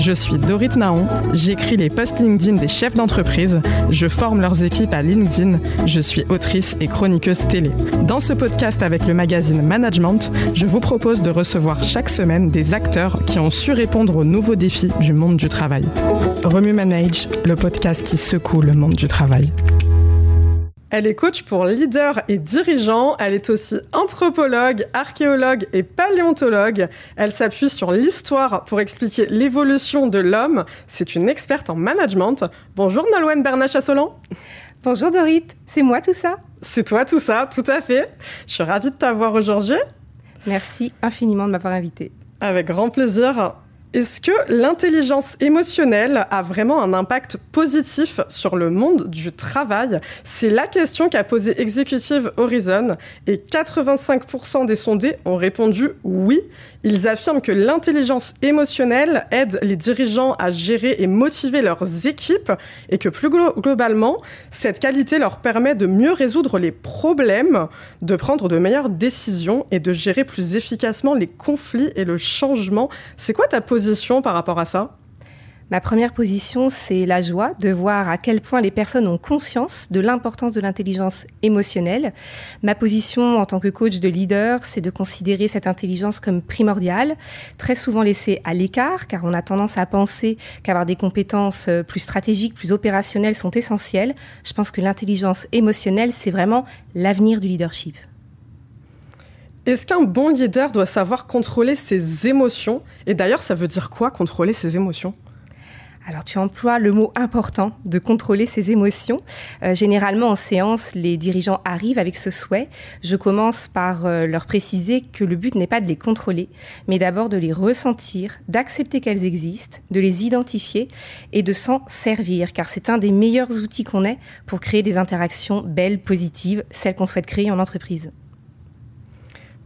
Je suis Dorit Naon, j'écris les posts LinkedIn des chefs d'entreprise, je forme leurs équipes à LinkedIn, je suis autrice et chroniqueuse télé. Dans ce podcast avec le magazine Management, je vous propose de recevoir chaque semaine des acteurs qui ont su répondre aux nouveaux défis du monde du travail. Remue Manage, le podcast qui secoue le monde du travail. Elle est coach pour leaders et dirigeants. Elle est aussi anthropologue, archéologue et paléontologue. Elle s'appuie sur l'histoire pour expliquer l'évolution de l'homme. C'est une experte en management. Bonjour Nolwenn Bernach-Assolan. Bonjour Dorit, c'est moi tout ça? C'est toi tout ça, tout à fait. Je suis ravie de t'avoir aujourd'hui. Merci infiniment de m'avoir invitée. Avec grand plaisir. Est-ce que l'intelligence émotionnelle a vraiment un impact positif sur le monde du travail? C'est la question qu'a posée Executive Horizon et 85% des sondés ont répondu oui. Ils affirment que l'intelligence émotionnelle aide les dirigeants à gérer et motiver leurs équipes et que plus globalement, cette qualité leur permet de mieux résoudre les problèmes, de prendre de meilleures décisions et de gérer plus efficacement les conflits et le changement. C'est quoi ta position par rapport à ça? Ma première position, c'est la joie de voir à quel point les personnes ont conscience de l'importance de l'intelligence émotionnelle. Ma position en tant que coach de leader, c'est de considérer cette intelligence comme primordiale, très souvent laissée à l'écart, car on a tendance à penser qu'avoir des compétences euh, plus stratégiques, plus opérationnelles sont essentielles. Je pense que l'intelligence émotionnelle, c'est vraiment l'avenir du leadership. Est-ce qu'un bon leader doit savoir contrôler ses émotions? Et d'ailleurs, ça veut dire quoi contrôler ses émotions? Alors tu emploies le mot important de contrôler ses émotions. Euh, généralement en séance, les dirigeants arrivent avec ce souhait. Je commence par euh, leur préciser que le but n'est pas de les contrôler, mais d'abord de les ressentir, d'accepter qu'elles existent, de les identifier et de s'en servir, car c'est un des meilleurs outils qu'on ait pour créer des interactions belles, positives, celles qu'on souhaite créer en entreprise.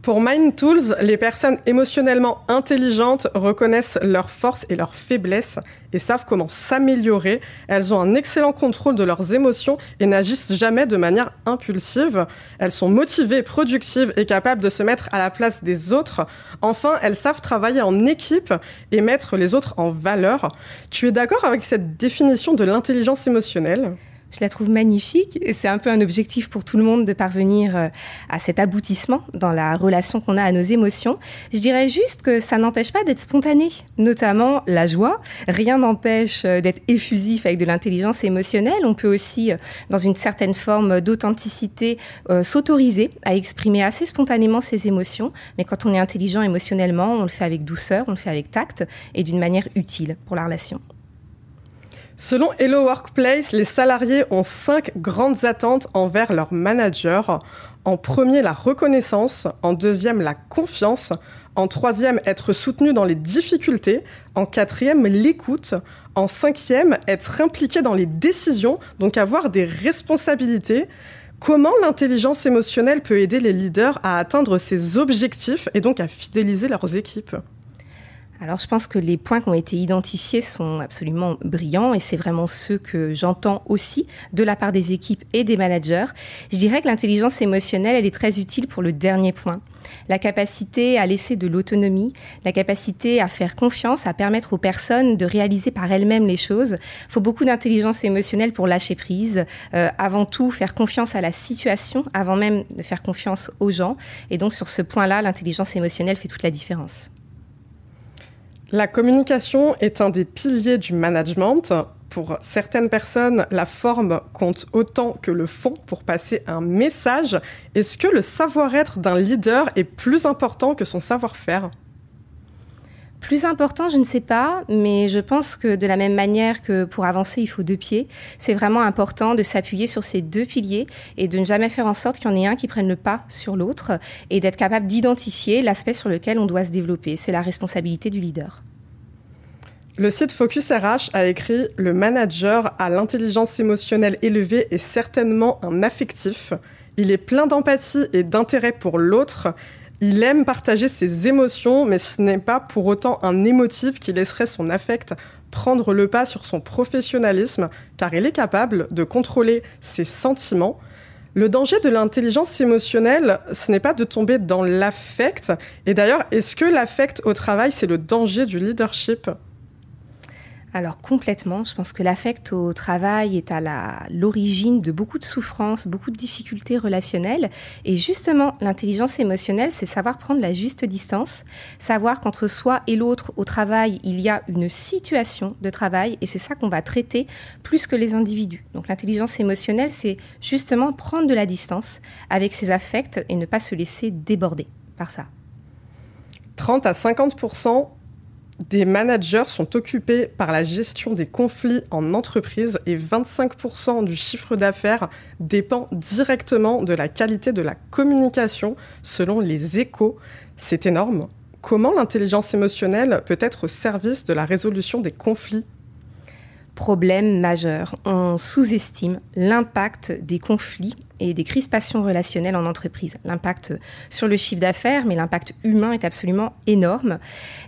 Pour Mind Tools, les personnes émotionnellement intelligentes reconnaissent leurs forces et leurs faiblesses et savent comment s'améliorer. Elles ont un excellent contrôle de leurs émotions et n'agissent jamais de manière impulsive. Elles sont motivées, productives et capables de se mettre à la place des autres. Enfin, elles savent travailler en équipe et mettre les autres en valeur. Tu es d'accord avec cette définition de l'intelligence émotionnelle? Je la trouve magnifique c'est un peu un objectif pour tout le monde de parvenir euh, à cet aboutissement dans la relation qu'on a à nos émotions. Je dirais juste que ça n'empêche pas d'être spontané, notamment la joie. Rien n'empêche euh, d'être effusif avec de l'intelligence émotionnelle. On peut aussi, euh, dans une certaine forme d'authenticité, s'autoriser à exprimer assez spontanément ses émotions. Mais quand on est intelligent émotionnellement, on le fait avec douceur, on le fait avec tact et d'une manière utile pour la relation. Selon Hello Workplace, les salariés ont cinq grandes attentes envers leur manager. En premier, la reconnaissance. En deuxième, la confiance. En troisième, être soutenu dans les difficultés. En quatrième, l'écoute. En cinquième, être impliqué dans les décisions, donc avoir des responsabilités. Comment l'intelligence émotionnelle peut aider les leaders à atteindre ces objectifs et donc à fidéliser leurs équipes? Alors je pense que les points qui ont été identifiés sont absolument brillants et c'est vraiment ceux que j'entends aussi de la part des équipes et des managers. Je dirais que l'intelligence émotionnelle, elle est très utile pour le dernier point. La capacité à laisser de l'autonomie, la capacité à faire confiance, à permettre aux personnes de réaliser par elles-mêmes les choses. Il faut beaucoup d'intelligence émotionnelle pour lâcher prise. Euh, avant tout, faire confiance à la situation, avant même de faire confiance aux gens. Et donc sur ce point-là, l'intelligence émotionnelle fait toute la différence. La communication est un des piliers du management. Pour certaines personnes, la forme compte autant que le fond pour passer un message. Est-ce que le savoir-être d'un leader est plus important que son savoir-faire? Plus important, je ne sais pas, mais je pense que de la même manière que pour avancer, il faut deux pieds, c'est vraiment important de s'appuyer sur ces deux piliers et de ne jamais faire en sorte qu'il y en ait un qui prenne le pas sur l'autre et d'être capable d'identifier l'aspect sur lequel on doit se développer. C'est la responsabilité du leader. Le site Focus RH a écrit Le manager a l'intelligence émotionnelle élevée et certainement un affectif. Il est plein d'empathie et d'intérêt pour l'autre il aime partager ses émotions, mais ce n'est pas pour autant un émotif qui laisserait son affect prendre le pas sur son professionnalisme, car il est capable de contrôler ses sentiments. Le danger de l'intelligence émotionnelle, ce n'est pas de tomber dans l'affect. Et d'ailleurs, est-ce que l'affect au travail, c'est le danger du leadership? Alors complètement, je pense que l'affect au travail est à l'origine de beaucoup de souffrances, beaucoup de difficultés relationnelles. Et justement, l'intelligence émotionnelle, c'est savoir prendre la juste distance, savoir qu'entre soi et l'autre au travail, il y a une situation de travail et c'est ça qu'on va traiter plus que les individus. Donc l'intelligence émotionnelle, c'est justement prendre de la distance avec ses affects et ne pas se laisser déborder par ça. 30 à 50 des managers sont occupés par la gestion des conflits en entreprise et 25% du chiffre d'affaires dépend directement de la qualité de la communication selon les échos. C'est énorme. Comment l'intelligence émotionnelle peut être au service de la résolution des conflits? Problème majeur. On sous-estime l'impact des conflits et des crispations relationnelles en entreprise. L'impact sur le chiffre d'affaires, mais l'impact humain est absolument énorme.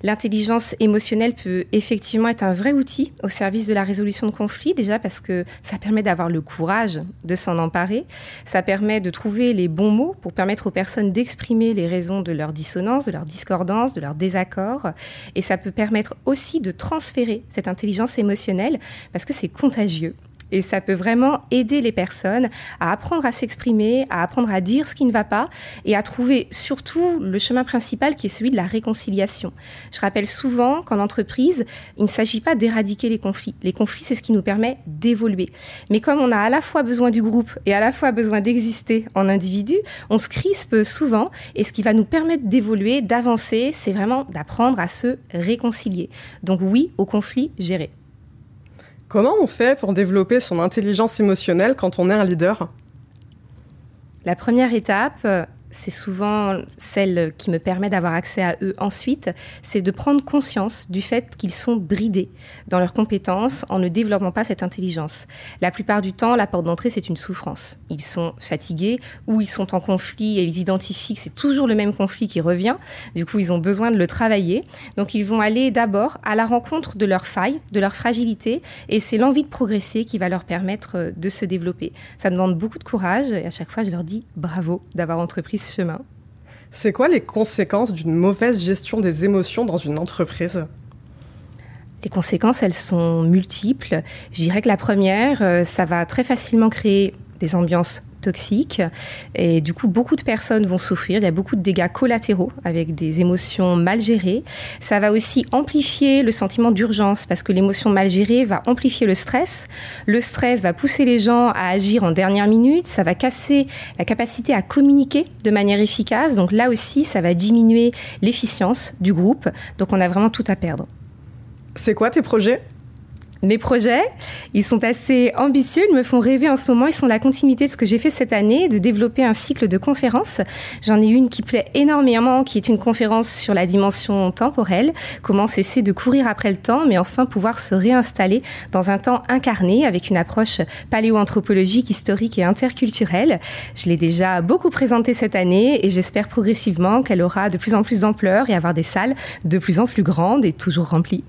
L'intelligence émotionnelle peut effectivement être un vrai outil au service de la résolution de conflits, déjà parce que ça permet d'avoir le courage de s'en emparer, ça permet de trouver les bons mots pour permettre aux personnes d'exprimer les raisons de leur dissonance, de leur discordance, de leur désaccord, et ça peut permettre aussi de transférer cette intelligence émotionnelle parce que c'est contagieux. Et ça peut vraiment aider les personnes à apprendre à s'exprimer, à apprendre à dire ce qui ne va pas et à trouver surtout le chemin principal qui est celui de la réconciliation. Je rappelle souvent qu'en entreprise, il ne s'agit pas d'éradiquer les conflits. Les conflits, c'est ce qui nous permet d'évoluer. Mais comme on a à la fois besoin du groupe et à la fois besoin d'exister en individu, on se crispe souvent et ce qui va nous permettre d'évoluer, d'avancer, c'est vraiment d'apprendre à se réconcilier. Donc oui, au conflit géré. Comment on fait pour développer son intelligence émotionnelle quand on est un leader? La première étape, c'est souvent celle qui me permet d'avoir accès à eux ensuite, c'est de prendre conscience du fait qu'ils sont bridés dans leurs compétences en ne développant pas cette intelligence. La plupart du temps, la porte d'entrée, c'est une souffrance. Ils sont fatigués ou ils sont en conflit et ils identifient que c'est toujours le même conflit qui revient. Du coup, ils ont besoin de le travailler. Donc, ils vont aller d'abord à la rencontre de leurs failles, de leurs fragilités et c'est l'envie de progresser qui va leur permettre de se développer. Ça demande beaucoup de courage et à chaque fois, je leur dis bravo d'avoir entrepris chemin. C'est quoi les conséquences d'une mauvaise gestion des émotions dans une entreprise? Les conséquences, elles sont multiples. Je dirais que la première, euh, ça va très facilement créer des ambiances toxiques. Et du coup, beaucoup de personnes vont souffrir. Il y a beaucoup de dégâts collatéraux avec des émotions mal gérées. Ça va aussi amplifier le sentiment d'urgence parce que l'émotion mal gérée va amplifier le stress. Le stress va pousser les gens à agir en dernière minute. Ça va casser la capacité à communiquer de manière efficace. Donc là aussi, ça va diminuer l'efficience du groupe. Donc on a vraiment tout à perdre. C'est quoi tes projets? Mes projets, ils sont assez ambitieux, ils me font rêver en ce moment. Ils sont la continuité de ce que j'ai fait cette année, de développer un cycle de conférences. J'en ai une qui plaît énormément, qui est une conférence sur la dimension temporelle, comment cesser de courir après le temps, mais enfin pouvoir se réinstaller dans un temps incarné avec une approche paléoanthropologique, historique et interculturelle. Je l'ai déjà beaucoup présentée cette année et j'espère progressivement qu'elle aura de plus en plus d'ampleur et avoir des salles de plus en plus grandes et toujours remplies.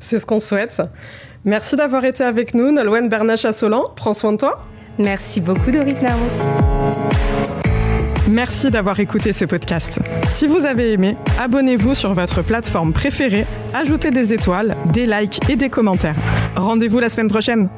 C'est ce qu'on souhaite. Merci d'avoir été avec nous, Nolwenn Bernache-Assolan. Prends soin de toi. Merci beaucoup, Dorit Naro. Merci d'avoir écouté ce podcast. Si vous avez aimé, abonnez-vous sur votre plateforme préférée, ajoutez des étoiles, des likes et des commentaires. Rendez-vous la semaine prochaine.